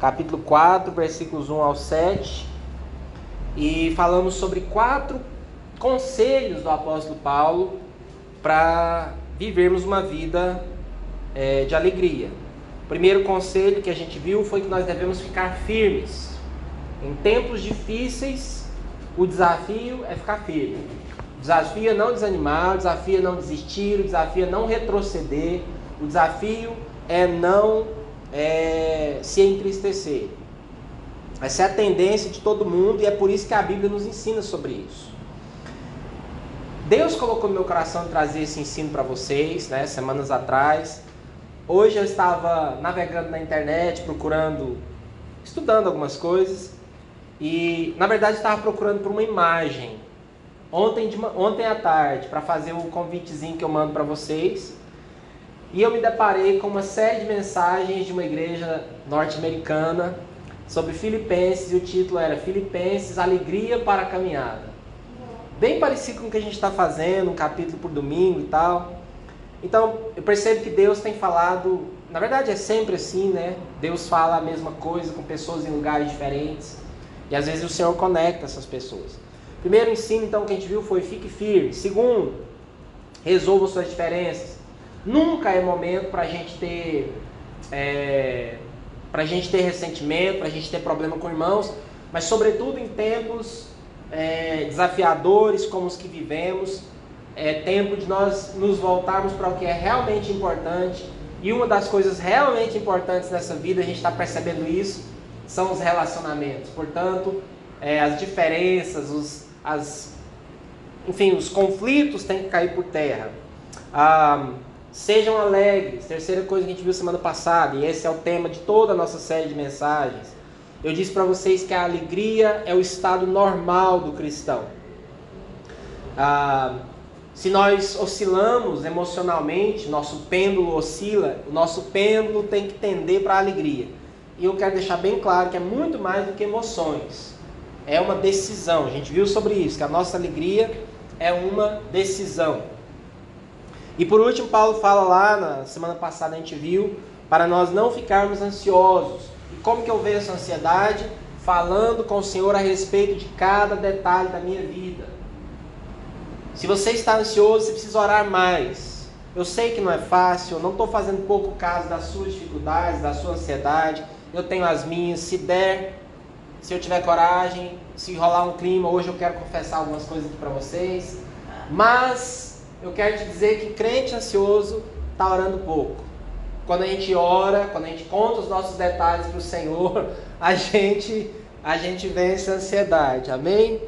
capítulo 4, versículos 1 ao 7. E falamos sobre quatro conselhos do apóstolo Paulo para vivermos uma vida é, de alegria. O primeiro conselho que a gente viu foi que nós devemos ficar firmes. Em tempos difíceis, o desafio é ficar firme. O desafio é não desanimar, o desafio é não desistir, o desafio é não retroceder, o desafio é não é, se entristecer. Essa é a tendência de todo mundo e é por isso que a Bíblia nos ensina sobre isso. Deus colocou no meu coração trazer esse ensino para vocês, né, semanas atrás. Hoje eu estava navegando na internet, procurando, estudando algumas coisas. E na verdade estava procurando por uma imagem. Ontem, de, ontem à tarde, para fazer o convitezinho que eu mando para vocês. E eu me deparei com uma série de mensagens de uma igreja norte-americana sobre Filipenses, e o título era Filipenses, Alegria para a Caminhada. Bem parecido com o que a gente está fazendo, um capítulo por domingo e tal. Então, eu percebo que Deus tem falado, na verdade é sempre assim, né? Deus fala a mesma coisa com pessoas em lugares diferentes. E às vezes o Senhor conecta essas pessoas. Primeiro ensino, então, que a gente viu foi fique firme. Segundo, resolva suas diferenças. Nunca é momento para a gente ter é, para a gente ter ressentimento, para a gente ter problema com irmãos, mas sobretudo em tempos é, desafiadores como os que vivemos, é tempo de nós nos voltarmos para o que é realmente importante. E uma das coisas realmente importantes nessa vida, a gente está percebendo isso, são os relacionamentos. Portanto, é, as diferenças, os, as, enfim, os conflitos têm que cair por terra. Ah, sejam alegres, terceira coisa que a gente viu semana passada, e esse é o tema de toda a nossa série de mensagens. Eu disse para vocês que a alegria é o estado normal do cristão. Ah, se nós oscilamos emocionalmente, nosso pêndulo oscila, o nosso pêndulo tem que tender para a alegria. E eu quero deixar bem claro que é muito mais do que emoções. É uma decisão. A gente viu sobre isso, que a nossa alegria é uma decisão. E por último, Paulo fala lá, na semana passada a gente viu, para nós não ficarmos ansiosos. E como que eu vejo essa ansiedade? Falando com o Senhor a respeito de cada detalhe da minha vida. Se você está ansioso, você precisa orar mais. Eu sei que não é fácil, eu não estou fazendo pouco caso das suas dificuldades, da sua ansiedade. Eu tenho as minhas. Se der, se eu tiver coragem, se rolar um clima, hoje eu quero confessar algumas coisas aqui para vocês. Mas eu quero te dizer que crente ansioso está orando pouco. Quando a gente ora, quando a gente conta os nossos detalhes para o Senhor, a gente, a gente vence a ansiedade. Amém?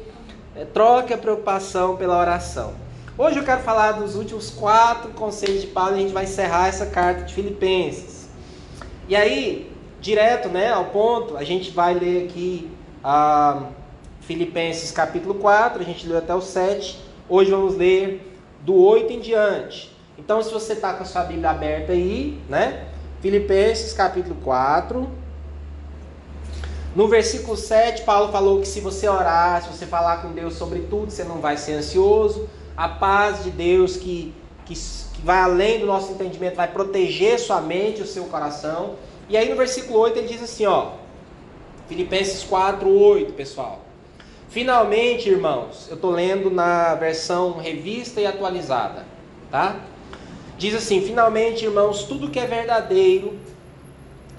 É, troque a preocupação pela oração. Hoje eu quero falar dos últimos quatro conselhos de Paulo e a gente vai encerrar essa carta de Filipenses. E aí, direto né, ao ponto, a gente vai ler aqui ah, Filipenses capítulo 4, a gente leu até o 7. Hoje vamos ler do 8 em diante. Então, se você está com a sua Bíblia aberta aí, né? Filipenses capítulo 4, no versículo 7, Paulo falou que se você orar, se você falar com Deus sobre tudo, você não vai ser ansioso. A paz de Deus que, que, que vai além do nosso entendimento vai proteger sua mente, o seu coração. E aí no versículo 8 ele diz assim, ó. Filipenses 4, 8, pessoal. Finalmente, irmãos, eu estou lendo na versão revista e atualizada, tá? Diz assim: finalmente, irmãos, tudo que é verdadeiro,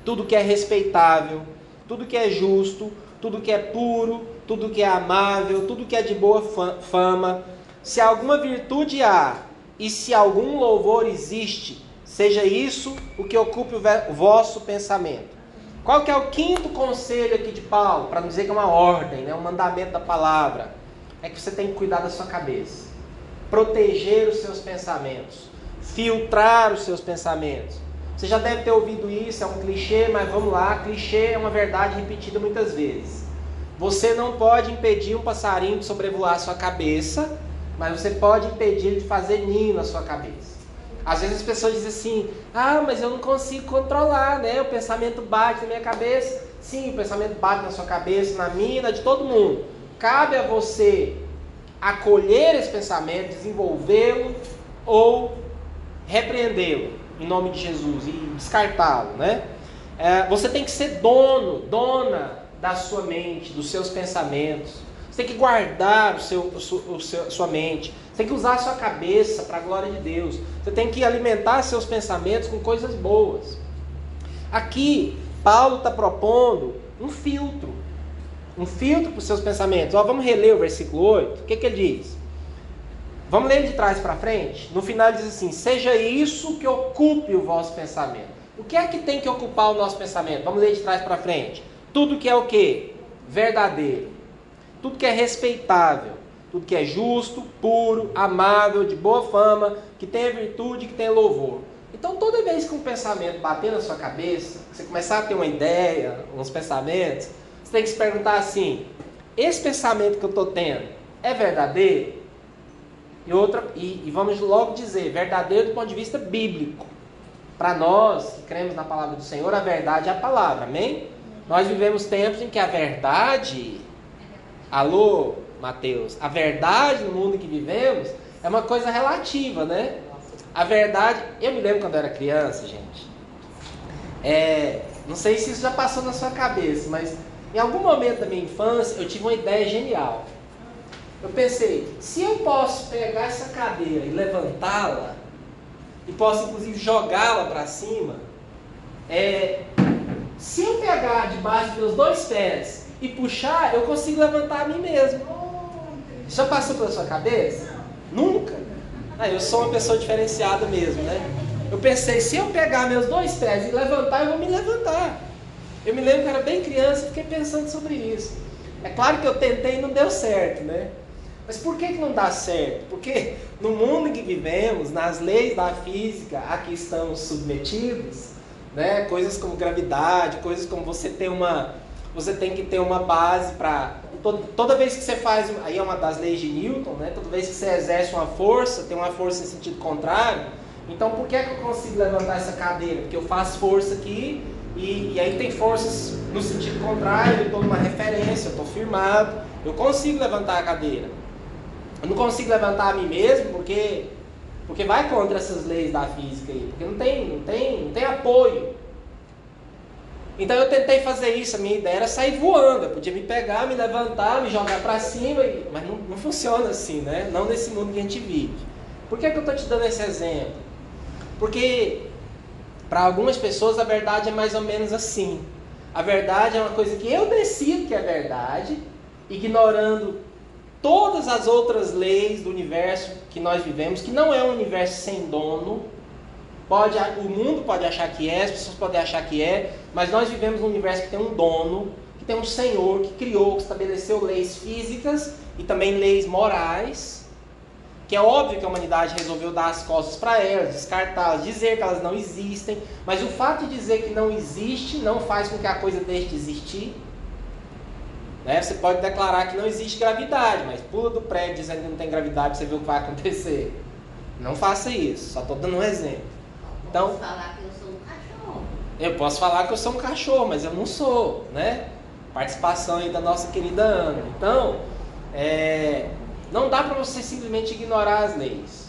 tudo que é respeitável, tudo que é justo, tudo que é puro, tudo que é amável, tudo que é de boa fama, se alguma virtude há e se algum louvor existe, seja isso o que ocupe o vosso pensamento. Qual que é o quinto conselho aqui de Paulo? Para não dizer que é uma ordem, né? um mandamento da palavra. É que você tem que cuidar da sua cabeça. Proteger os seus pensamentos. Filtrar os seus pensamentos. Você já deve ter ouvido isso, é um clichê, mas vamos lá, clichê é uma verdade repetida muitas vezes. Você não pode impedir um passarinho de sobrevoar a sua cabeça, mas você pode impedir ele de fazer ninho na sua cabeça. Às vezes as pessoas dizem assim: "Ah, mas eu não consigo controlar, né? O pensamento bate na minha cabeça". Sim, o pensamento bate na sua cabeça, na minha, na de todo mundo. Cabe a você acolher esse pensamento, desenvolvê-lo ou repreendê-lo em nome de Jesus e descartá-lo, né? É, você tem que ser dono, dona da sua mente, dos seus pensamentos. Você tem que guardar o seu, o seu, sua mente. Você tem que usar a sua cabeça para a glória de Deus. Você tem que alimentar seus pensamentos com coisas boas. Aqui, Paulo está propondo um filtro. Um filtro para os seus pensamentos. Ó, vamos reler o versículo 8. O que, que ele diz? Vamos ler de trás para frente? No final ele diz assim: Seja isso que ocupe o vosso pensamento. O que é que tem que ocupar o nosso pensamento? Vamos ler de trás para frente. Tudo que é o que? Verdadeiro tudo que é respeitável, tudo que é justo, puro, amável, de boa fama, que tenha virtude, que tenha louvor. Então, toda vez que um pensamento bater na sua cabeça, você começar a ter uma ideia, uns pensamentos, você tem que se perguntar assim: esse pensamento que eu estou tendo é verdadeiro? E, outra, e, e vamos logo dizer, verdadeiro do ponto de vista bíblico. Para nós que cremos na palavra do Senhor, a verdade é a palavra, amém? Nós vivemos tempos em que a verdade Alô, Mateus, a verdade no mundo em que vivemos é uma coisa relativa, né? A verdade, eu me lembro quando eu era criança, gente. É, não sei se isso já passou na sua cabeça, mas em algum momento da minha infância eu tive uma ideia genial. Eu pensei, se eu posso pegar essa cadeira e levantá-la, e posso inclusive jogá-la para cima, é, se eu pegar debaixo dos meus dois pés e puxar, eu consigo levantar a mim mesmo. Já passou pela sua cabeça? Nunca? Ah, eu sou uma pessoa diferenciada mesmo, né? Eu pensei, se eu pegar meus dois pés e levantar, eu vou me levantar. Eu me lembro que era bem criança e fiquei pensando sobre isso. É claro que eu tentei e não deu certo, né? Mas por que, que não dá certo? Porque no mundo em que vivemos, nas leis da física a que estamos submetidos, né? coisas como gravidade, coisas como você ter uma, você tem que ter uma base para. Toda vez que você faz. Aí é uma das leis de Newton, né? Toda vez que você exerce uma força, tem uma força em sentido contrário. Então por que, é que eu consigo levantar essa cadeira? Porque eu faço força aqui e, e aí tem forças no sentido contrário, eu estou numa referência, eu estou firmado, eu consigo levantar a cadeira. Eu não consigo levantar a mim mesmo porque, porque vai contra essas leis da física aí, porque não tem, não tem, não tem apoio. Então eu tentei fazer isso, a minha ideia era sair voando. Eu podia me pegar, me levantar, me jogar para cima, mas não, não, funciona assim, né? Não nesse mundo que a gente vive. Por que, é que eu estou te dando esse exemplo? Porque para algumas pessoas a verdade é mais ou menos assim. A verdade é uma coisa que eu decido que é verdade, ignorando todas as outras leis do universo que nós vivemos, que não é um universo sem dono, Pode, o mundo pode achar que é, as pessoas podem achar que é, mas nós vivemos num universo que tem um dono, que tem um Senhor que criou, que estabeleceu leis físicas e também leis morais, que é óbvio que a humanidade resolveu dar as costas para elas, descartá-las, dizer que elas não existem, mas o fato de dizer que não existe não faz com que a coisa deixe de existir. Né? Você pode declarar que não existe gravidade, mas pula do prédio dizendo que não tem gravidade para você ver o que vai acontecer. Não faça isso, só estou dando um exemplo. Então, falar que eu posso falar que eu sou um cachorro, mas eu não sou, né? Participação aí da nossa querida Ana. Então, é, não dá para você simplesmente ignorar as leis.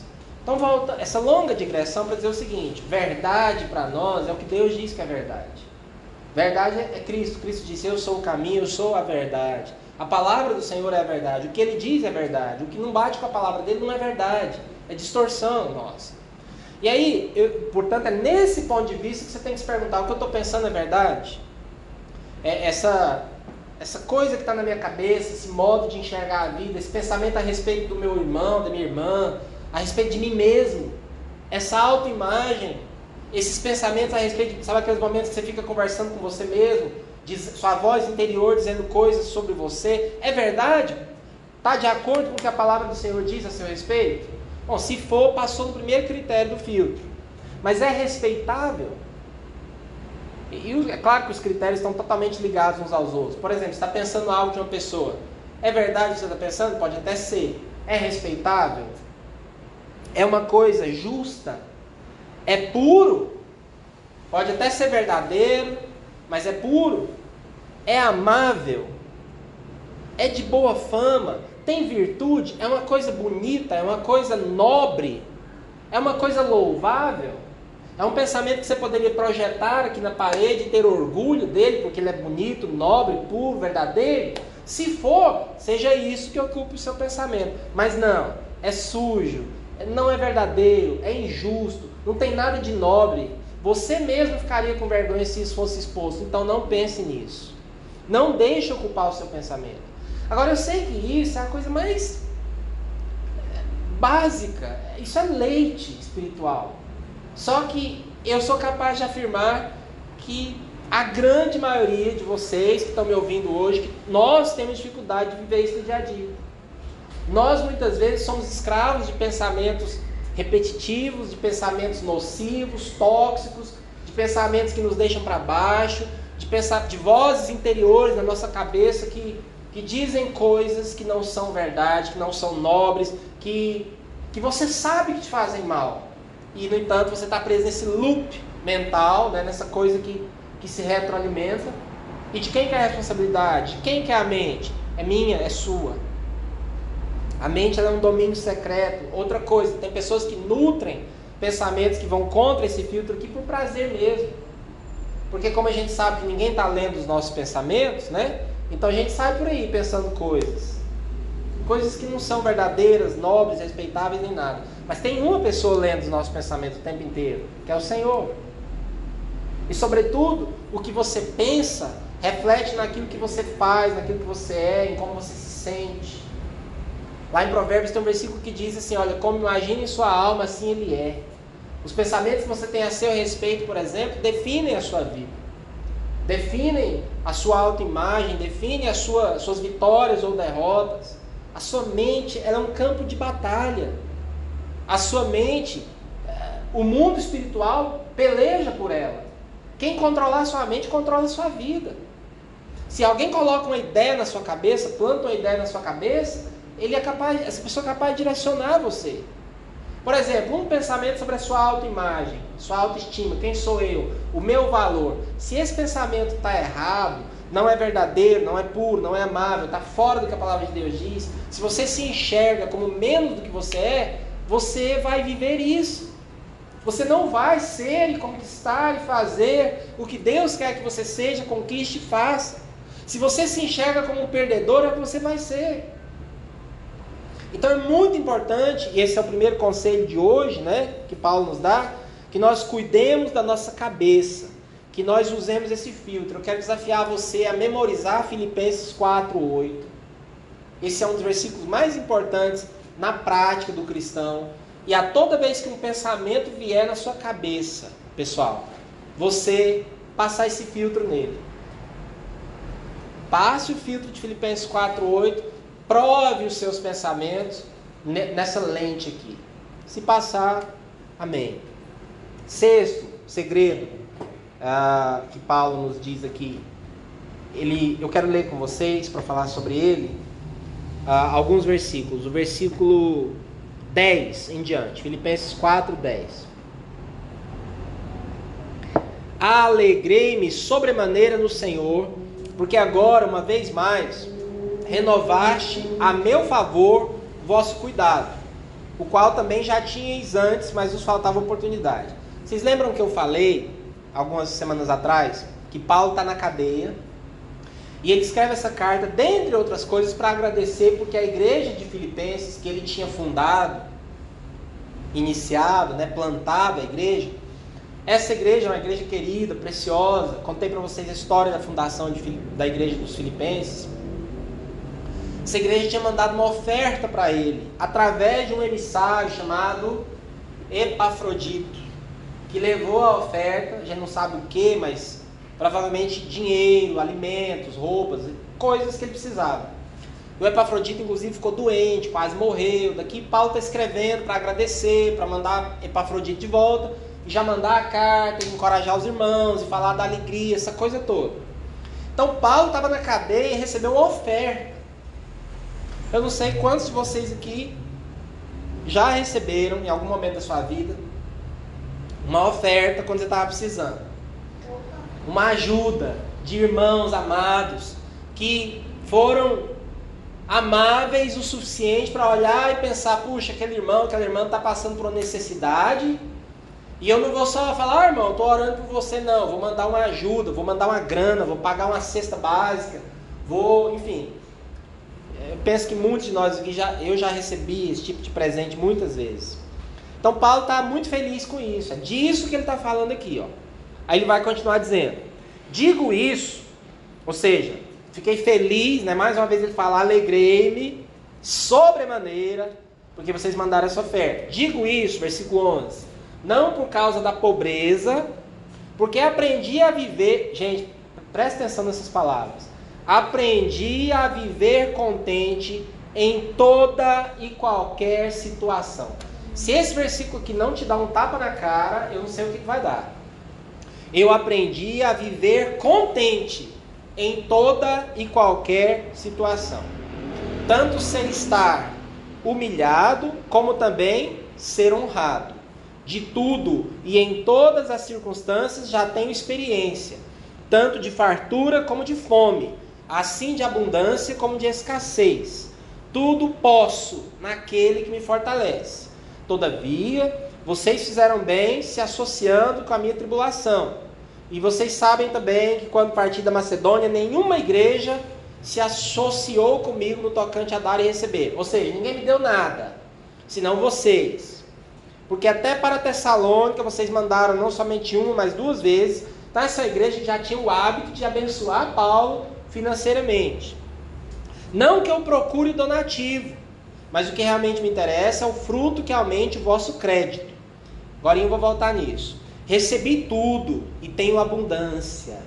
Então volta essa longa digressão para dizer o seguinte: verdade para nós é o que Deus diz que é verdade. Verdade é Cristo. Cristo disse: Eu sou o caminho, eu sou a verdade. A palavra do Senhor é a verdade. O que ele diz é verdade. O que não bate com a palavra dele não é verdade. É distorção nossa. E aí, eu, portanto, é nesse ponto de vista que você tem que se perguntar: o que eu estou pensando é verdade? É essa, essa coisa que está na minha cabeça, esse modo de enxergar a vida, esse pensamento a respeito do meu irmão, da minha irmã, a respeito de mim mesmo, essa autoimagem, esses pensamentos a respeito, de, sabe aqueles momentos que você fica conversando com você mesmo, diz, sua voz interior dizendo coisas sobre você, é verdade? Está de acordo com o que a palavra do Senhor diz a seu respeito? Bom, se for, passou no primeiro critério do filtro. Mas é respeitável? E é claro que os critérios estão totalmente ligados uns aos outros. Por exemplo, você está pensando algo de uma pessoa. É verdade o que você está pensando? Pode até ser. É respeitável? É uma coisa justa? É puro? Pode até ser verdadeiro, mas é puro. É amável? É de boa fama? Tem virtude, é uma coisa bonita, é uma coisa nobre, é uma coisa louvável. É um pensamento que você poderia projetar aqui na parede e ter orgulho dele, porque ele é bonito, nobre, puro, verdadeiro. Se for, seja isso que ocupe o seu pensamento. Mas não, é sujo, não é verdadeiro, é injusto, não tem nada de nobre. Você mesmo ficaria com vergonha se isso fosse exposto. Então não pense nisso. Não deixe ocupar o seu pensamento. Agora eu sei que isso é a coisa mais básica. Isso é leite espiritual. Só que eu sou capaz de afirmar que a grande maioria de vocês que estão me ouvindo hoje, nós temos dificuldade de viver isso no dia a dia. Nós muitas vezes somos escravos de pensamentos repetitivos, de pensamentos nocivos, tóxicos, de pensamentos que nos deixam para baixo, de, pensar, de vozes interiores na nossa cabeça que, que dizem coisas que não são verdade, que não são nobres, que, que você sabe que te fazem mal. E, no entanto, você está preso nesse loop mental, né, nessa coisa que, que se retroalimenta. E de quem que é a responsabilidade? Quem que é a mente? É minha, é sua. A mente é um domínio secreto. Outra coisa, tem pessoas que nutrem pensamentos que vão contra esse filtro aqui por prazer mesmo. Porque como a gente sabe que ninguém está lendo os nossos pensamentos, né? Então a gente sai por aí pensando coisas. Coisas que não são verdadeiras, nobres, respeitáveis nem nada. Mas tem uma pessoa lendo os nossos pensamentos o tempo inteiro, que é o Senhor. E sobretudo, o que você pensa reflete naquilo que você faz, naquilo que você é, em como você se sente. Lá em Provérbios tem um versículo que diz assim: Olha, como imagina em sua alma, assim ele é. Os pensamentos que você tem a seu respeito, por exemplo, definem a sua vida, definem a sua autoimagem, definem as sua, suas vitórias ou derrotas. A sua mente é um campo de batalha. A sua mente, eh, o mundo espiritual peleja por ela. Quem controlar a sua mente controla a sua vida. Se alguém coloca uma ideia na sua cabeça, planta uma ideia na sua cabeça, ele é capaz, essa pessoa é capaz de direcionar você. Por exemplo, um pensamento sobre a sua autoimagem, sua autoestima, quem sou eu, o meu valor. Se esse pensamento está errado, não é verdadeiro, não é puro, não é amável, está fora do que a palavra de Deus diz, se você se enxerga como menos do que você é, você vai viver isso. Você não vai ser e conquistar e fazer o que Deus quer que você seja, conquiste e faça. Se você se enxerga como um perdedor, é o que você vai ser. Então é muito importante, e esse é o primeiro conselho de hoje, né, que Paulo nos dá, que nós cuidemos da nossa cabeça, que nós usemos esse filtro. Eu quero desafiar você a memorizar Filipenses 4:8. Esse é um dos versículos mais importantes na prática do cristão. E a toda vez que um pensamento vier na sua cabeça, pessoal, você passar esse filtro nele. Passe o filtro de Filipenses 4:8 Prove os seus pensamentos nessa lente aqui. Se passar, amém. Sexto segredo uh, que Paulo nos diz aqui. Ele, eu quero ler com vocês para falar sobre ele uh, alguns versículos. O versículo 10 em diante, Filipenses 4, 10. Alegrei-me sobremaneira no Senhor, porque agora, uma vez mais, renovaste a meu favor vosso cuidado, o qual também já tinhais antes, mas vos faltava oportunidade. Vocês lembram que eu falei, algumas semanas atrás, que Paulo está na cadeia e ele escreve essa carta, dentre outras coisas, para agradecer porque a igreja de Filipenses, que ele tinha fundado, iniciado, né, plantado a igreja, essa igreja é uma igreja querida, preciosa. Contei para vocês a história da fundação de, da igreja dos Filipenses. Essa igreja tinha mandado uma oferta para ele, através de um emissário chamado Epafrodito, que levou a oferta, a gente não sabe o que, mas provavelmente dinheiro, alimentos, roupas, coisas que ele precisava. O Epafrodito, inclusive, ficou doente, quase morreu. Daqui Paulo está escrevendo para agradecer, para mandar Epafrodito de volta, e já mandar a carta, encorajar os irmãos, e falar da alegria, essa coisa toda. Então Paulo estava na cadeia e recebeu uma oferta. Eu não sei quantos de vocês aqui já receberam em algum momento da sua vida uma oferta quando você estava precisando. Uma ajuda de irmãos amados que foram amáveis o suficiente para olhar e pensar: puxa, aquele irmão, aquela irmã está passando por uma necessidade E eu não vou só falar, ah, irmão, estou orando por você, não. Vou mandar uma ajuda, vou mandar uma grana, vou pagar uma cesta básica, vou, enfim. Penso que muitos de nós aqui já, eu já recebi esse tipo de presente muitas vezes. Então Paulo está muito feliz com isso. É disso que ele está falando aqui, ó. Aí ele vai continuar dizendo: digo isso, ou seja, fiquei feliz, né? Mais uma vez ele fala, alegrei-me sobremaneira, porque vocês mandaram essa oferta. Digo isso, versículo 11, não por causa da pobreza, porque aprendi a viver. Gente, presta atenção nessas palavras. Aprendi a viver contente em toda e qualquer situação. Se esse versículo aqui não te dá um tapa na cara, eu não sei o que vai dar. Eu aprendi a viver contente em toda e qualquer situação. Tanto sem estar humilhado, como também ser honrado. De tudo e em todas as circunstâncias já tenho experiência, tanto de fartura como de fome, assim de abundância como de escassez. Tudo posso naquele que me fortalece. Todavia, vocês fizeram bem se associando com a minha tribulação. E vocês sabem também que quando parti da Macedônia, nenhuma igreja se associou comigo no tocante a dar e receber. Ou seja, ninguém me deu nada, senão vocês. Porque até para Tessalônica vocês mandaram não somente uma, mas duas vezes. Então essa igreja já tinha o hábito de abençoar Paulo financeiramente. Não que eu procure donativo, mas o que realmente me interessa é o fruto que aumente o vosso crédito. Agora eu vou voltar nisso. Recebi tudo e tenho abundância.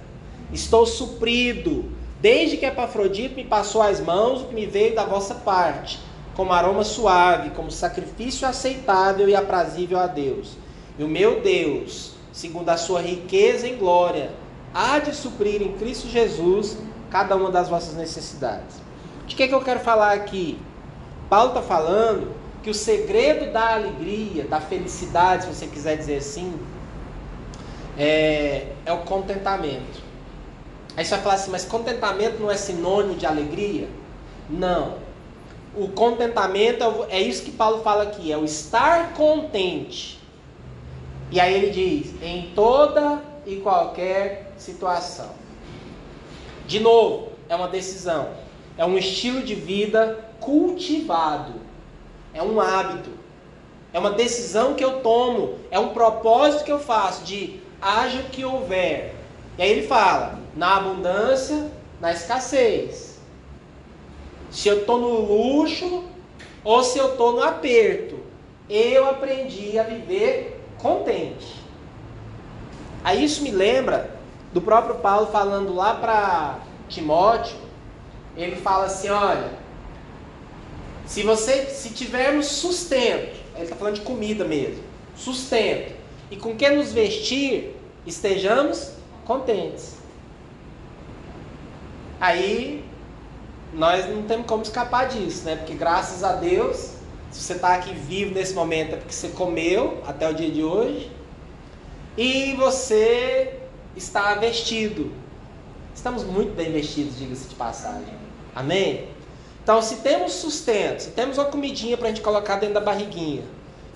Estou suprido, desde que Epafrodito me passou as mãos o que me veio da vossa parte, como aroma suave, como sacrifício aceitável e aprazível a Deus. E o meu Deus, segundo a sua riqueza em glória, há de suprir em Cristo Jesus cada uma das vossas necessidades. De que, é que eu quero falar aqui? Paulo está falando que o segredo da alegria, da felicidade, se você quiser dizer assim, é, é o contentamento. Aí você vai falar assim, mas contentamento não é sinônimo de alegria? Não. O contentamento é, é isso que Paulo fala aqui, é o estar contente. E aí ele diz, em toda e qualquer situação. De novo, é uma decisão, é um estilo de vida cultivado. É um hábito. É uma decisão que eu tomo. É um propósito que eu faço de haja o que houver. E aí ele fala: na abundância, na escassez. Se eu estou no luxo ou se eu estou no aperto. Eu aprendi a viver contente. Aí isso me lembra do próprio Paulo falando lá para Timóteo. Ele fala assim: olha, se você, se tivermos sustento, ele está falando de comida mesmo, sustento, e com que nos vestir, estejamos contentes. Aí nós não temos como escapar disso, né? Porque graças a Deus, se você está aqui vivo nesse momento é porque você comeu até o dia de hoje e você está vestido. Estamos muito bem vestidos, diga-se de passagem. Amém? Então, se temos sustento, se temos uma comidinha para a gente colocar dentro da barriguinha,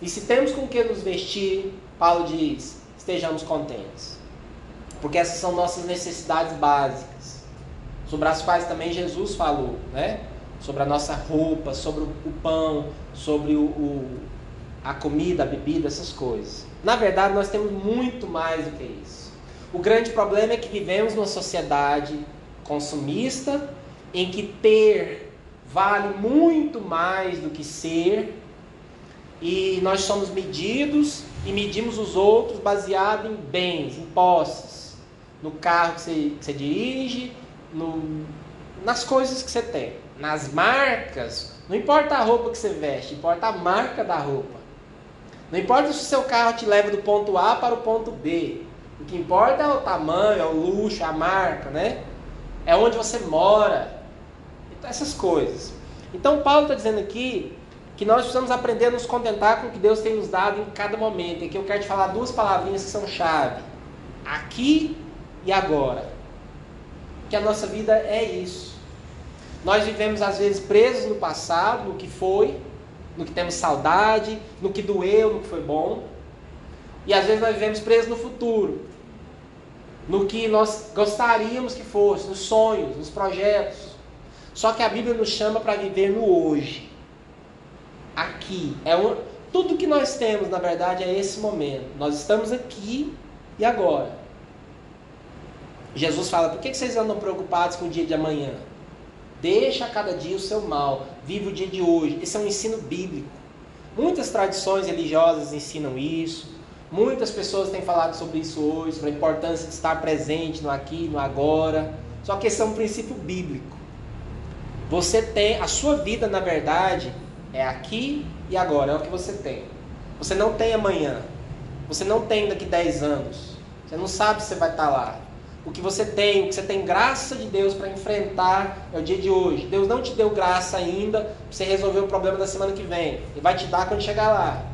e se temos com que nos vestir, Paulo diz: estejamos contentes. Porque essas são nossas necessidades básicas, sobre as quais também Jesus falou, né? Sobre a nossa roupa, sobre o pão, sobre o, o a comida, a bebida, essas coisas. Na verdade, nós temos muito mais do que isso. O grande problema é que vivemos numa sociedade consumista em que ter vale muito mais do que ser, e nós somos medidos e medimos os outros baseado em bens, em posses, no carro que você, que você dirige, no, nas coisas que você tem, nas marcas. Não importa a roupa que você veste, importa a marca da roupa. Não importa se o seu carro te leva do ponto A para o ponto B. O que importa é o tamanho, é o luxo, a marca, né? É onde você mora, essas coisas. Então Paulo está dizendo aqui que nós precisamos aprender a nos contentar com o que Deus tem nos dado em cada momento. E aqui eu quero te falar duas palavrinhas que são chave. Aqui e agora. Que a nossa vida é isso. Nós vivemos às vezes presos no passado, no que foi, no que temos saudade, no que doeu, no que foi bom. E às vezes nós vivemos presos no futuro, no que nós gostaríamos que fosse, nos sonhos, nos projetos. Só que a Bíblia nos chama para viver no hoje. Aqui. É um, tudo que nós temos, na verdade, é esse momento. Nós estamos aqui e agora. Jesus fala: por que vocês andam preocupados com o dia de amanhã? Deixa cada dia o seu mal. Vive o dia de hoje. Esse é um ensino bíblico. Muitas tradições religiosas ensinam isso. Muitas pessoas têm falado sobre isso hoje, sobre a importância de estar presente no aqui, no agora. Só que esse é um princípio bíblico. Você tem, a sua vida, na verdade, é aqui e agora, é o que você tem. Você não tem amanhã. Você não tem daqui 10 anos. Você não sabe se você vai estar lá. O que você tem, o que você tem graça de Deus para enfrentar é o dia de hoje. Deus não te deu graça ainda para você resolver o problema da semana que vem. Ele vai te dar quando chegar lá.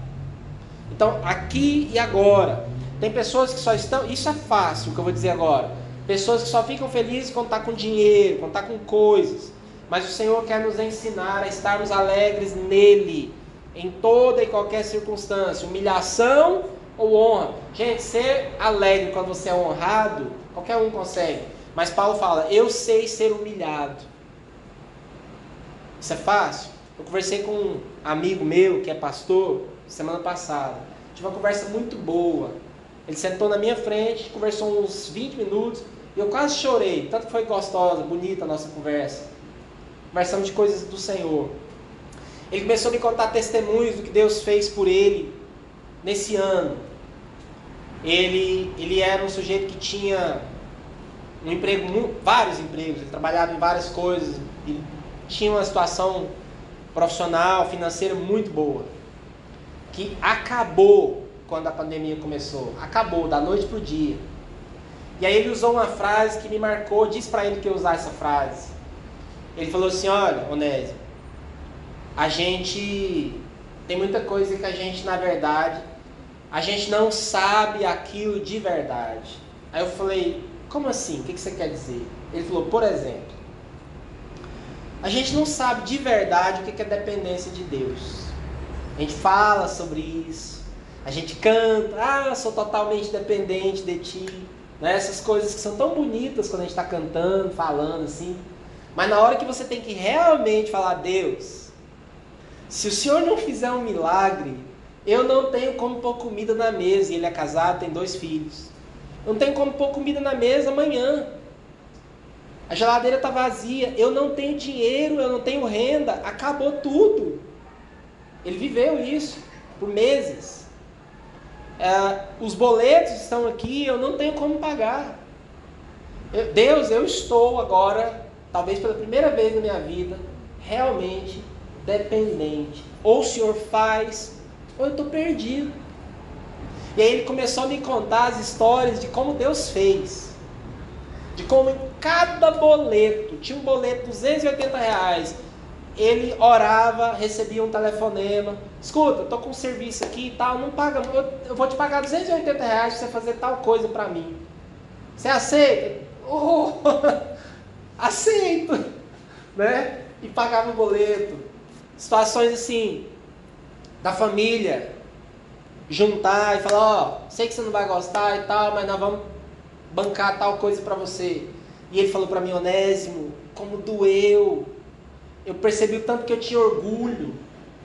Então, aqui e agora. Tem pessoas que só estão. Isso é fácil, o que eu vou dizer agora. Pessoas que só ficam felizes quando está com dinheiro, quando está com coisas. Mas o Senhor quer nos ensinar a estarmos alegres nele, em toda e qualquer circunstância. Humilhação ou honra. Gente, ser alegre quando você é honrado, qualquer um consegue. Mas Paulo fala: Eu sei ser humilhado. Isso é fácil? Eu conversei com um amigo meu que é pastor semana passada. Tive uma conversa muito boa. Ele sentou na minha frente, conversou uns 20 minutos e eu quase chorei. Tanto que foi gostosa, bonita a nossa conversa. Conversamos de coisas do Senhor. Ele começou a me contar testemunhos do que Deus fez por ele nesse ano. Ele, ele era um sujeito que tinha um emprego, vários empregos, ele trabalhava em várias coisas, ele tinha uma situação profissional, financeira muito boa, que acabou quando a pandemia começou, acabou da noite para o dia. E aí ele usou uma frase que me marcou, disse para ele que eu usar essa frase. Ele falou assim: Olha, Onésio, a gente tem muita coisa que a gente, na verdade, a gente não sabe aquilo de verdade. Aí eu falei: Como assim? O que você quer dizer? Ele falou: Por exemplo, a gente não sabe de verdade o que é dependência de Deus. A gente fala sobre isso, a gente canta, ah, sou totalmente dependente de ti. Né? Essas coisas que são tão bonitas quando a gente está cantando, falando assim. Mas na hora que você tem que realmente falar, Deus, se o Senhor não fizer um milagre, eu não tenho como pôr comida na mesa. E ele é casado, tem dois filhos. Eu não tenho como pôr comida na mesa amanhã. A geladeira está vazia. Eu não tenho dinheiro, eu não tenho renda. Acabou tudo. Ele viveu isso por meses. É, os boletos estão aqui, eu não tenho como pagar. Eu, Deus, eu estou agora talvez pela primeira vez na minha vida, realmente dependente. Ou o Senhor faz, ou eu estou perdido. E aí ele começou a me contar as histórias de como Deus fez. De como em cada boleto, tinha um boleto de 280 reais, ele orava, recebia um telefonema. Escuta, estou com um serviço aqui e tal, não paga, eu, vou te pagar 280 reais para você fazer tal coisa para mim. Você aceita? Oh, aceito, né? E pagava o boleto. Situações assim, da família, juntar e falar, ó, oh, sei que você não vai gostar e tal, mas nós vamos bancar tal coisa para você. E ele falou para mim, Onésimo, como doeu. Eu percebi o tanto que eu tinha orgulho,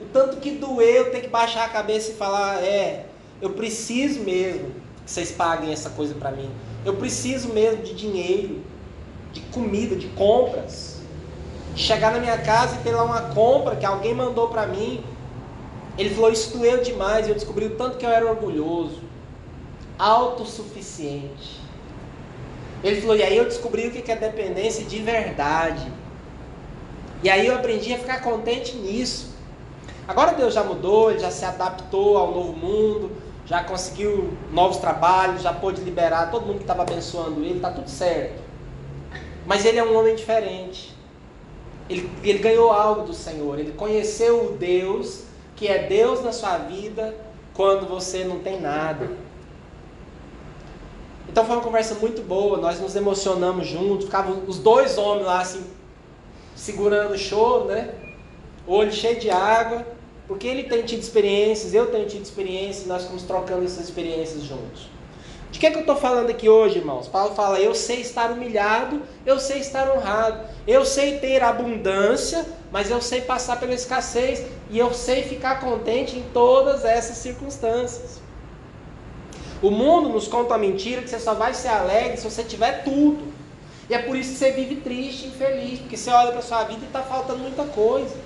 o tanto que doeu ter que baixar a cabeça e falar, é, eu preciso mesmo que vocês paguem essa coisa para mim. Eu preciso mesmo de dinheiro de comida, de compras. Chegar na minha casa e ter lá uma compra que alguém mandou para mim. Ele falou: Isso doeu demais. E eu descobri o tanto que eu era orgulhoso, autossuficiente. Ele falou: E aí eu descobri o que é dependência de verdade. E aí eu aprendi a ficar contente nisso. Agora Deus já mudou, ele já se adaptou ao novo mundo, já conseguiu novos trabalhos, já pôde liberar todo mundo que estava abençoando ele, está tudo certo. Mas ele é um homem diferente. Ele, ele ganhou algo do Senhor. Ele conheceu o Deus que é Deus na sua vida quando você não tem nada. Então foi uma conversa muito boa. Nós nos emocionamos juntos. Ficavam os dois homens lá assim, segurando o choro, né? Olho cheio de água. Porque ele tem tido experiências, eu tenho tido experiências, nós estamos trocando essas experiências juntos. De que, é que eu estou falando aqui hoje, irmãos? Paulo fala: eu sei estar humilhado, eu sei estar honrado, eu sei ter abundância, mas eu sei passar pela escassez e eu sei ficar contente em todas essas circunstâncias. O mundo nos conta a mentira que você só vai ser alegre se você tiver tudo. E é por isso que você vive triste, infeliz, porque você olha para sua vida e está faltando muita coisa.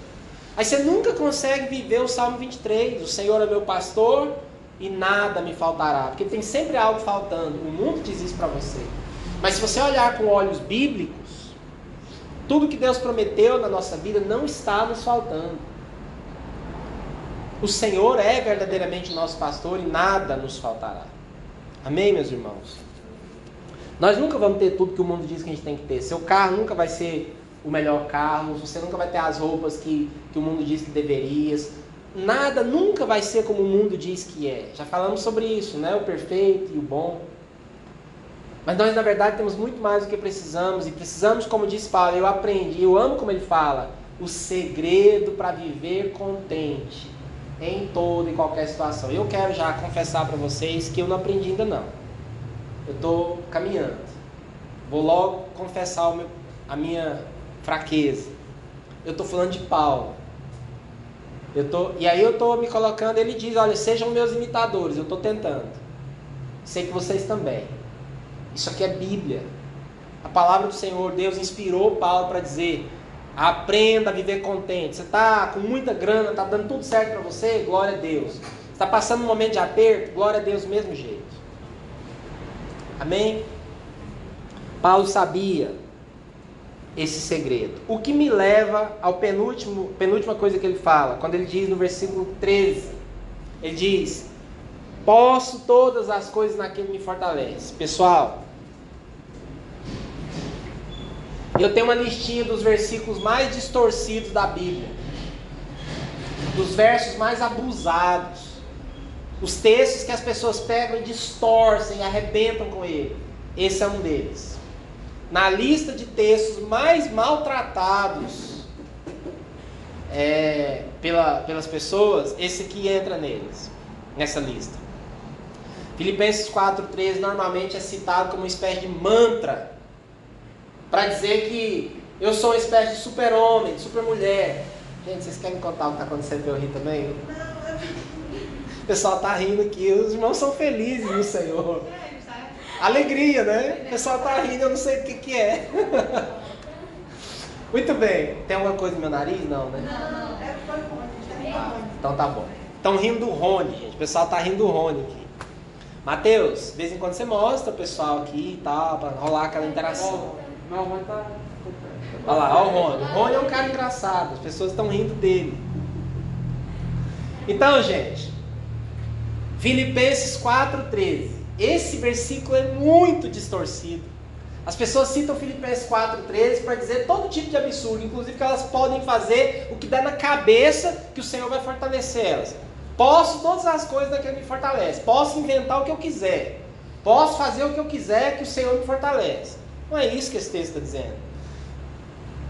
Aí você nunca consegue viver o Salmo 23, o Senhor é meu pastor e nada me faltará, porque tem sempre algo faltando. O mundo diz isso para você. Mas se você olhar com olhos bíblicos, tudo que Deus prometeu na nossa vida não está nos faltando. O Senhor é verdadeiramente nosso pastor e nada nos faltará. Amém, meus irmãos? Nós nunca vamos ter tudo que o mundo diz que a gente tem que ter. Seu carro nunca vai ser o melhor carro, você nunca vai ter as roupas que, que o mundo diz que deverias. Nada nunca vai ser como o mundo diz que é. Já falamos sobre isso, né? O perfeito e o bom. Mas nós, na verdade, temos muito mais do que precisamos. E precisamos, como diz Paulo, eu aprendi, eu amo como ele fala, o segredo para viver contente em toda e qualquer situação. Eu quero já confessar para vocês que eu não aprendi ainda não. Eu estou caminhando. Vou logo confessar meu, a minha fraqueza. Eu estou falando de Paulo. Eu tô, e aí eu estou me colocando, ele diz, olha, sejam meus imitadores, eu estou tentando. Sei que vocês também. Isso aqui é Bíblia. A palavra do Senhor, Deus inspirou Paulo para dizer: aprenda a viver contente. Você está com muita grana, está dando tudo certo para você? Glória a Deus. Está passando um momento de aperto? Glória a Deus mesmo jeito. Amém? Paulo sabia esse segredo. O que me leva ao penúltimo, penúltima coisa que ele fala, quando ele diz no versículo 13, ele diz: Posso todas as coisas naquele que me fortalece. Pessoal, eu tenho uma listinha dos versículos mais distorcidos da Bíblia, dos versos mais abusados, os textos que as pessoas pegam e distorcem, arrebentam com ele. Esse é um deles. Na lista de textos mais maltratados é, pela, pelas pessoas, esse aqui entra neles, nessa lista. Filipenses 4,13 normalmente é citado como uma espécie de mantra para dizer que eu sou uma espécie de super-homem, super-mulher. Gente, vocês querem contar o que está acontecendo eu rir também? O pessoal está rindo aqui, os irmãos são felizes no Senhor. Alegria, né? O pessoal está rindo, eu não sei o que, que é. Muito bem. Tem alguma coisa no meu nariz? Não, né? Não. É ah, então tá bom. Estão rindo do Rony, gente. O pessoal está rindo do Rony aqui. Mateus, de vez em quando você mostra o pessoal aqui e tal, para rolar aquela interação. Não, tá. Olha lá, olha o Rony. O Rony é um cara engraçado, as pessoas estão rindo dele. Então, gente, Filipenses 4,13. Esse versículo é muito distorcido. As pessoas citam Filipenses 4,13 para dizer todo tipo de absurdo, inclusive que elas podem fazer o que dá na cabeça que o Senhor vai fortalecer elas. Posso todas as coisas daquele que me fortalece. Posso inventar o que eu quiser. Posso fazer o que eu quiser que o Senhor me fortalece. Não é isso que esse texto está dizendo.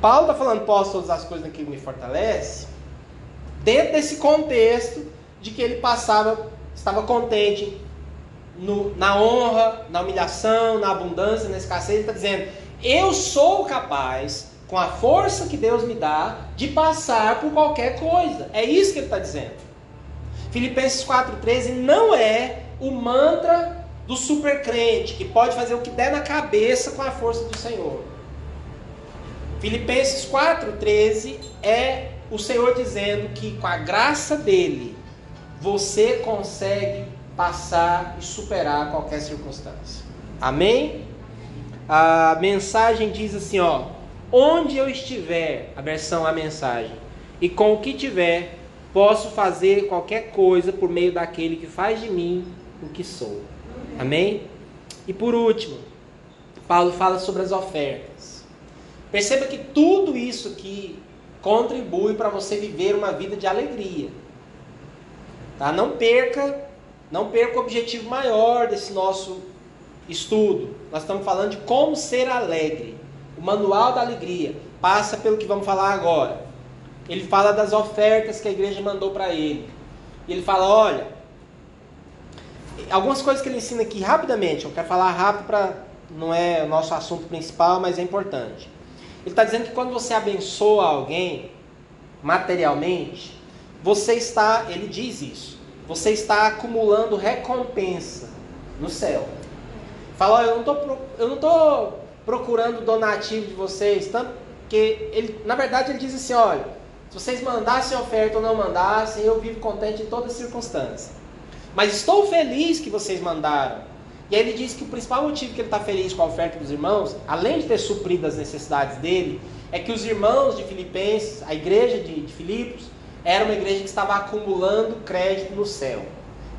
Paulo está falando, posso todas as coisas naquilo que me fortalece, dentro desse contexto de que ele passava, estava contente no, na honra, na humilhação, na abundância, na escassez, ele está dizendo, eu sou capaz, com a força que Deus me dá, de passar por qualquer coisa. É isso que ele está dizendo. Filipenses 4,13 não é o mantra do super crente, que pode fazer o que der na cabeça com a força do Senhor. Filipenses 4,13 é o Senhor dizendo que com a graça dele você consegue passar e superar qualquer circunstância. Amém? A mensagem diz assim, ó: Onde eu estiver, a versão a mensagem, e com o que tiver, posso fazer qualquer coisa por meio daquele que faz de mim o que sou. Amém? E por último, Paulo fala sobre as ofertas. Perceba que tudo isso aqui contribui para você viver uma vida de alegria. Tá? Não perca, não perca o objetivo maior desse nosso estudo. Nós estamos falando de como ser alegre. O manual da alegria passa pelo que vamos falar agora. ele fala das ofertas que a igreja mandou para ele. Ele fala: olha, algumas coisas que ele ensina aqui rapidamente, eu quero falar rápido para. Não é o nosso assunto principal, mas é importante. Ele está dizendo que quando você abençoa alguém materialmente, você está, ele diz isso, você está acumulando recompensa no céu. Fala, eu não tô, eu não procurando donativo de vocês, tanto que ele, na verdade, ele diz assim, olha, se vocês mandassem oferta ou não mandassem, eu vivo contente em todas as circunstâncias. Mas estou feliz que vocês mandaram. E aí ele diz que o principal motivo que ele está feliz com a oferta dos irmãos, além de ter suprido as necessidades dele, é que os irmãos de Filipenses, a igreja de, de Filipos, era uma igreja que estava acumulando crédito no céu.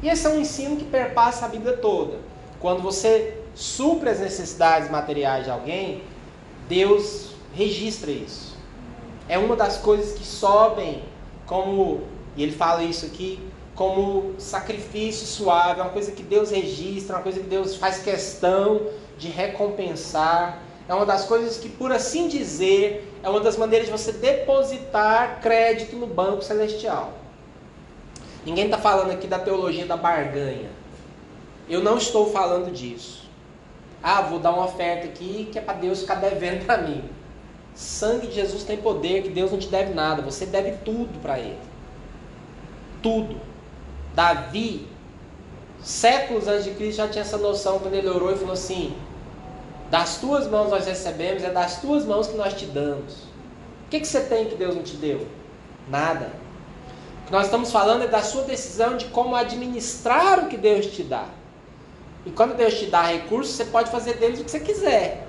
E esse é um ensino que perpassa a Bíblia toda. Quando você supre as necessidades materiais de alguém, Deus registra isso. É uma das coisas que sobem como, e ele fala isso aqui, como sacrifício suave, é uma coisa que Deus registra, é uma coisa que Deus faz questão de recompensar. É uma das coisas que, por assim dizer, é uma das maneiras de você depositar crédito no banco celestial. Ninguém está falando aqui da teologia da barganha. Eu não estou falando disso. Ah, vou dar uma oferta aqui que é para Deus ficar devendo para mim. Sangue de Jesus tem poder, que Deus não te deve nada. Você deve tudo para Ele. Tudo. Davi, séculos antes de Cristo, já tinha essa noção quando ele orou e falou assim: Das tuas mãos nós recebemos, é das tuas mãos que nós te damos. O que, que você tem que Deus não te deu? Nada. O que nós estamos falando é da sua decisão de como administrar o que Deus te dá. E quando Deus te dá recursos, você pode fazer deles o que você quiser.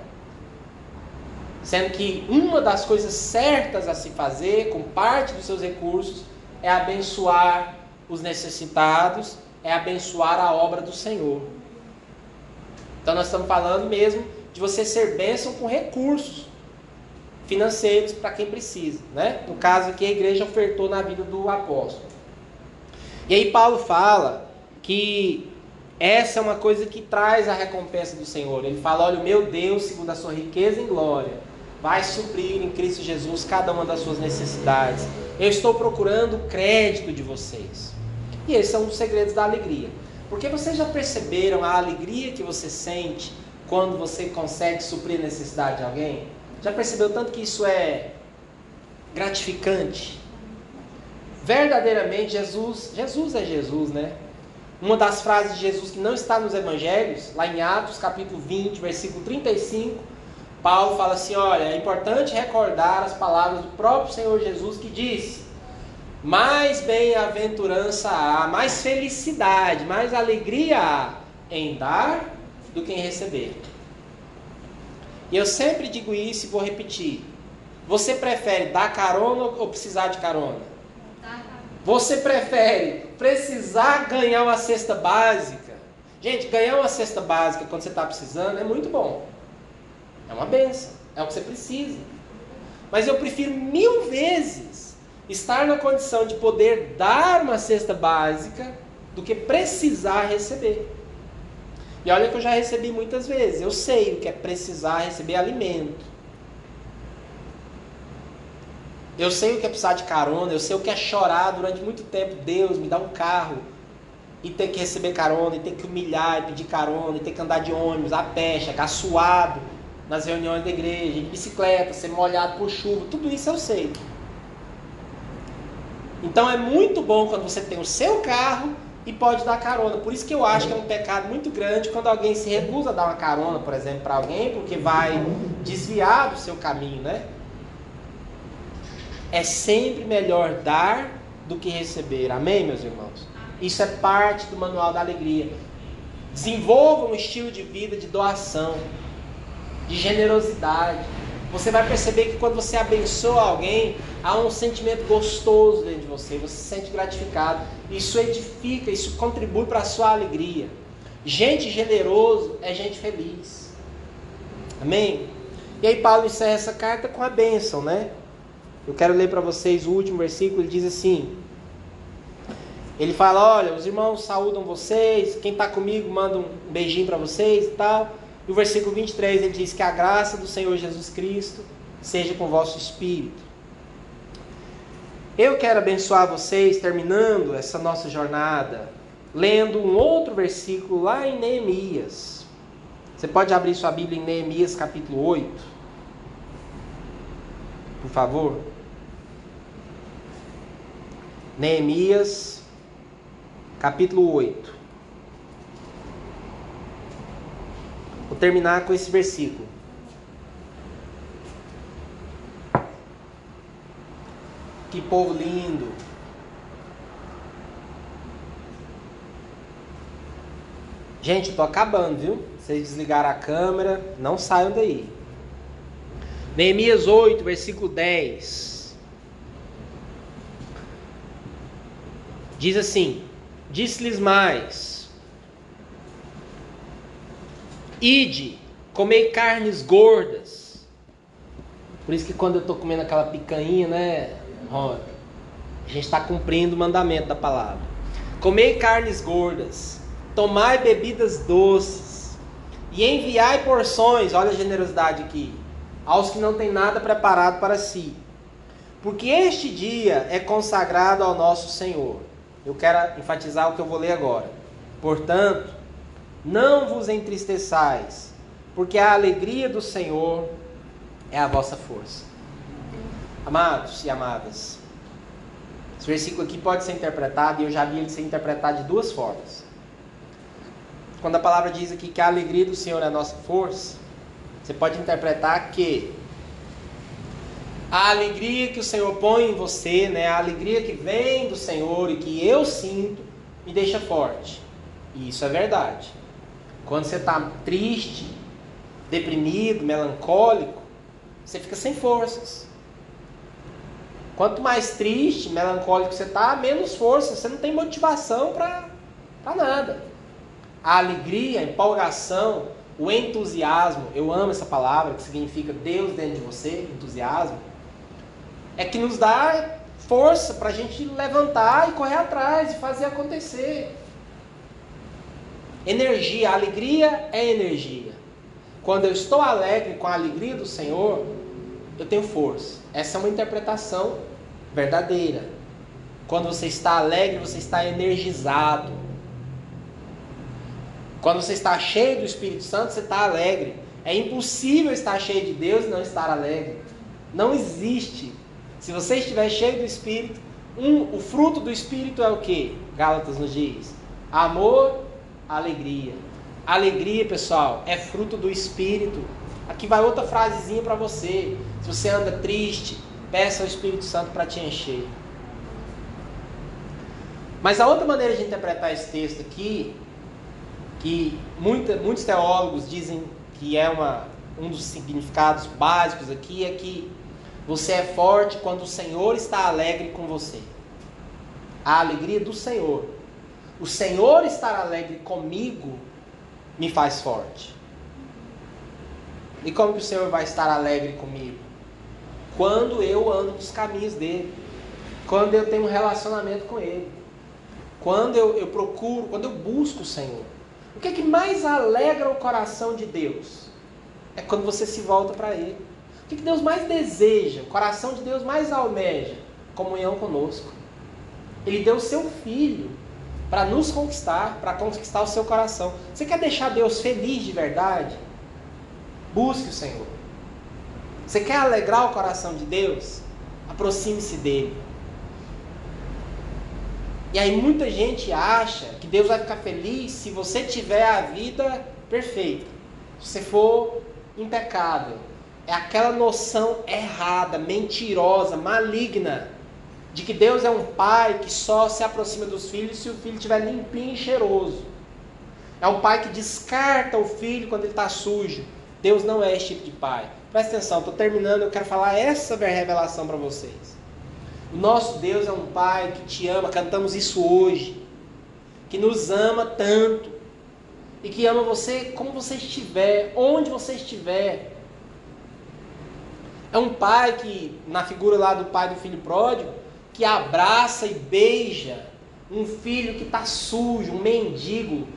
Sendo que uma das coisas certas a se fazer com parte dos seus recursos é abençoar os necessitados, é abençoar a obra do Senhor. Então nós estamos falando mesmo de você ser bênção com recursos financeiros para quem precisa. Né? No caso aqui, a igreja ofertou na vida do apóstolo. E aí Paulo fala que essa é uma coisa que traz a recompensa do Senhor. Ele fala: olha, o meu Deus, segundo a sua riqueza em glória, vai suprir em Cristo Jesus cada uma das suas necessidades. Eu estou procurando o crédito de vocês. E esse é um dos segredos da alegria. Porque vocês já perceberam a alegria que você sente quando você consegue suprir a necessidade de alguém? Já percebeu tanto que isso é gratificante? Verdadeiramente, Jesus, Jesus é Jesus, né? Uma das frases de Jesus que não está nos evangelhos, lá em Atos capítulo 20, versículo 35, Paulo fala assim: olha, é importante recordar as palavras do próprio Senhor Jesus que disse: mais bem-aventurança há, mais felicidade, mais alegria há em dar do que em receber. E eu sempre digo isso e vou repetir. Você prefere dar carona ou precisar de carona? Você prefere precisar ganhar uma cesta básica? Gente, ganhar uma cesta básica quando você está precisando é muito bom. É uma benção. É o que você precisa. Mas eu prefiro mil vezes estar na condição de poder dar uma cesta básica do que precisar receber. E olha que eu já recebi muitas vezes. Eu sei o que é precisar receber alimento. Eu sei o que é precisar de carona, eu sei o que é chorar durante muito tempo. Deus, me dá um carro. E ter que receber carona, e ter que humilhar, e pedir carona, e ter que andar de ônibus, a pé, chegar suado nas reuniões da igreja, de bicicleta, ser molhado por chuva. Tudo isso eu sei. Então é muito bom quando você tem o seu carro e pode dar carona. Por isso que eu acho que é um pecado muito grande quando alguém se recusa a dar uma carona, por exemplo, para alguém, porque vai desviar do seu caminho, né? É sempre melhor dar do que receber. Amém, meus irmãos? Isso é parte do manual da alegria. Desenvolva um estilo de vida de doação, de generosidade. Você vai perceber que quando você abençoa alguém, há um sentimento gostoso dentro de você, você se sente gratificado. Isso edifica, isso contribui para a sua alegria. Gente generoso é gente feliz. Amém? E aí Paulo encerra essa carta com a bênção, né? Eu quero ler para vocês o último versículo, ele diz assim: Ele fala: Olha, os irmãos saúdam vocês, quem está comigo manda um beijinho para vocês e tal. O versículo 23 ele diz: Que a graça do Senhor Jesus Cristo seja com o vosso espírito. Eu quero abençoar vocês terminando essa nossa jornada, lendo um outro versículo lá em Neemias. Você pode abrir sua Bíblia em Neemias capítulo 8. Por favor. Neemias capítulo 8. Vou terminar com esse versículo. Que povo lindo. Gente, tô acabando, viu? Vocês desligaram a câmera, não saiam daí. Neemias 8, versículo 10. Diz assim: Disse-lhes mais: Ide, comei carnes gordas. Por isso que quando eu estou comendo aquela picanha, né, a gente está cumprindo o mandamento da palavra. Comei carnes gordas, tomai bebidas doces, e enviai porções, olha a generosidade aqui, aos que não têm nada preparado para si. Porque este dia é consagrado ao nosso Senhor. Eu quero enfatizar o que eu vou ler agora. Portanto, não vos entristeçais, porque a alegria do Senhor é a vossa força. Amados e amadas, esse versículo aqui pode ser interpretado, e eu já vi ele ser interpretado de duas formas. Quando a palavra diz aqui que a alegria do Senhor é a nossa força, você pode interpretar que a alegria que o Senhor põe em você, né, a alegria que vem do Senhor e que eu sinto, me deixa forte. E isso é verdade. Quando você está triste, deprimido, melancólico, você fica sem forças. Quanto mais triste, melancólico você está, menos força. Você não tem motivação para nada. A alegria, a empolgação, o entusiasmo, eu amo essa palavra que significa Deus dentro de você, entusiasmo, é que nos dá força para a gente levantar e correr atrás e fazer acontecer. Energia, alegria é energia. Quando eu estou alegre com a alegria do Senhor, eu tenho força. Essa é uma interpretação verdadeira. Quando você está alegre, você está energizado. Quando você está cheio do Espírito Santo, você está alegre. É impossível estar cheio de Deus e não estar alegre. Não existe. Se você estiver cheio do Espírito, um, o fruto do Espírito é o que? Gálatas nos diz: amor, alegria. Alegria, pessoal, é fruto do Espírito. Aqui vai outra frasezinha para você. Se você anda triste, Peça ao Espírito Santo para te encher. Mas a outra maneira de interpretar esse texto aqui, que muita, muitos teólogos dizem que é uma, um dos significados básicos aqui, é que você é forte quando o Senhor está alegre com você. A alegria do Senhor. O Senhor estar alegre comigo me faz forte. E como que o Senhor vai estar alegre comigo? quando eu ando nos caminhos dele, quando eu tenho um relacionamento com ele, quando eu, eu procuro, quando eu busco o Senhor. O que é que mais alegra o coração de Deus? É quando você se volta para Ele. O que, é que Deus mais deseja, o coração de Deus mais almeja? Comunhão conosco. Ele deu o seu filho para nos conquistar, para conquistar o seu coração. Você quer deixar Deus feliz de verdade? Busque o Senhor. Você quer alegrar o coração de Deus? Aproxime-se dele. E aí muita gente acha que Deus vai ficar feliz se você tiver a vida perfeita. Se você for impecável. É aquela noção errada, mentirosa, maligna de que Deus é um pai que só se aproxima dos filhos se o filho estiver limpinho e cheiroso. É um pai que descarta o filho quando ele está sujo. Deus não é esse tipo de pai. Presta atenção, estou terminando, eu quero falar essa revelação para vocês. O nosso Deus é um Pai que te ama, cantamos isso hoje, que nos ama tanto e que ama você como você estiver, onde você estiver. É um pai que, na figura lá do pai do filho pródigo, que abraça e beija um filho que está sujo, um mendigo,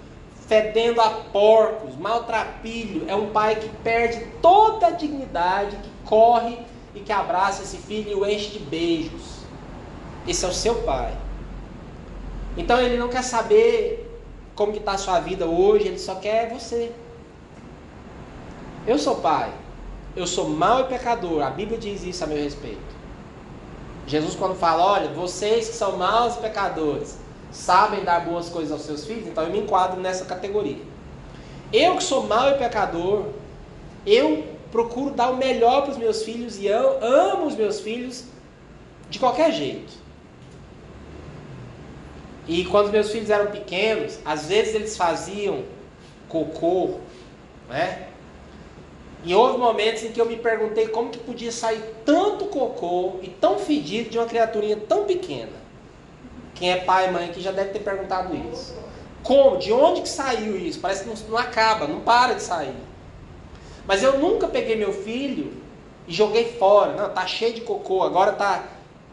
fedendo a porcos, maltrapilho. É um pai que perde toda a dignidade, que corre e que abraça esse filho e o enche de beijos. Esse é o seu pai. Então ele não quer saber como que está a sua vida hoje, ele só quer você. Eu sou pai. Eu sou mau e pecador. A Bíblia diz isso a meu respeito. Jesus quando fala, olha, vocês que são maus pecadores, sabem dar boas coisas aos seus filhos, então eu me enquadro nessa categoria. Eu que sou mau e pecador, eu procuro dar o melhor para os meus filhos e eu amo os meus filhos de qualquer jeito. E quando meus filhos eram pequenos, às vezes eles faziam cocô, né? E houve momentos em que eu me perguntei como que podia sair tanto cocô e tão fedido de uma criaturinha tão pequena. Quem é pai e mãe aqui já deve ter perguntado isso. Como? De onde que saiu isso? Parece que não, não acaba, não para de sair. Mas eu nunca peguei meu filho e joguei fora. Não, tá cheio de cocô, agora tá.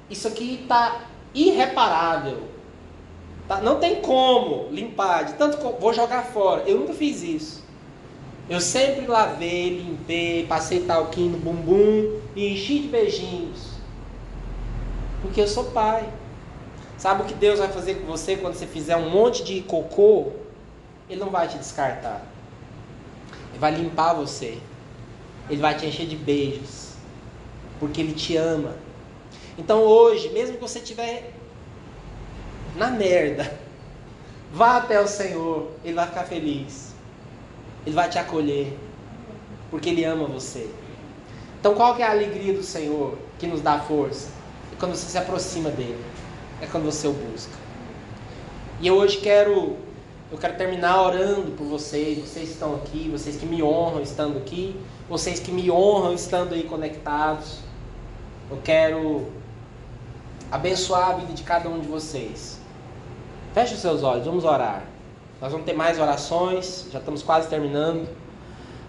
Isso aqui tá irreparável. Tá, não tem como limpar, de tanto vou jogar fora. Eu nunca fiz isso. Eu sempre lavei, limpei, passei talquinho no bumbum e enchi de beijinhos. Porque eu sou pai. Sabe o que Deus vai fazer com você quando você fizer um monte de cocô? Ele não vai te descartar. Ele vai limpar você. Ele vai te encher de beijos. Porque Ele te ama. Então hoje, mesmo que você estiver na merda, vá até o Senhor. Ele vai ficar feliz. Ele vai te acolher. Porque Ele ama você. Então qual que é a alegria do Senhor que nos dá força? É quando você se aproxima dele. É quando você o busca. E eu hoje quero eu quero terminar orando por vocês, vocês que estão aqui, vocês que me honram estando aqui, vocês que me honram estando aí conectados. Eu quero abençoar a vida de cada um de vocês. Feche os seus olhos, vamos orar. Nós vamos ter mais orações, já estamos quase terminando.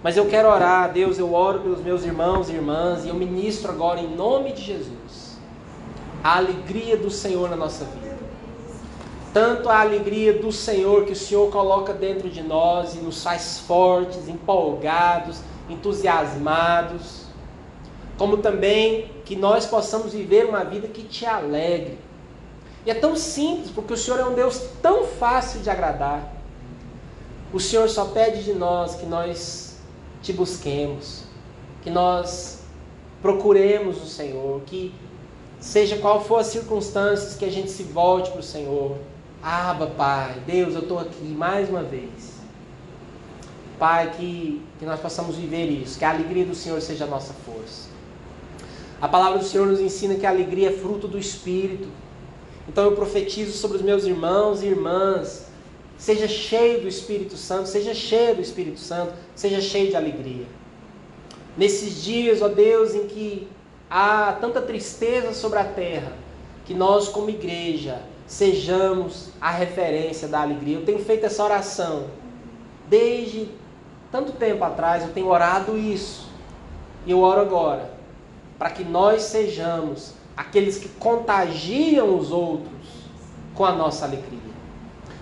Mas eu quero orar, Deus, eu oro pelos meus irmãos e irmãs e eu ministro agora em nome de Jesus a alegria do Senhor na nossa vida tanto a alegria do Senhor que o Senhor coloca dentro de nós e nos faz fortes, empolgados, entusiasmados, como também que nós possamos viver uma vida que te alegre. E é tão simples, porque o Senhor é um Deus tão fácil de agradar. O Senhor só pede de nós que nós te busquemos, que nós procuremos o Senhor, que seja qual for as circunstâncias, que a gente se volte para o Senhor Aba, Pai, Deus, eu estou aqui mais uma vez. Pai, que, que nós possamos viver isso, que a alegria do Senhor seja a nossa força. A palavra do Senhor nos ensina que a alegria é fruto do Espírito. Então eu profetizo sobre os meus irmãos e irmãs. Seja cheio do Espírito Santo, seja cheio do Espírito Santo, seja cheio de alegria. Nesses dias, ó Deus, em que há tanta tristeza sobre a terra, que nós, como igreja, sejamos a referência da alegria. Eu tenho feito essa oração desde tanto tempo atrás, eu tenho orado isso. E eu oro agora para que nós sejamos aqueles que contagiam os outros com a nossa alegria.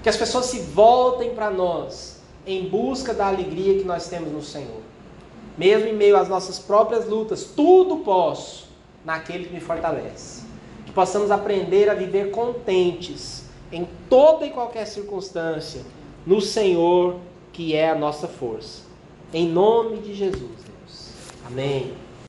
Que as pessoas se voltem para nós em busca da alegria que nós temos no Senhor. Mesmo em meio às nossas próprias lutas, tudo posso naquele que me fortalece que possamos aprender a viver contentes em toda e qualquer circunstância, no Senhor, que é a nossa força. Em nome de Jesus, Deus. Amém.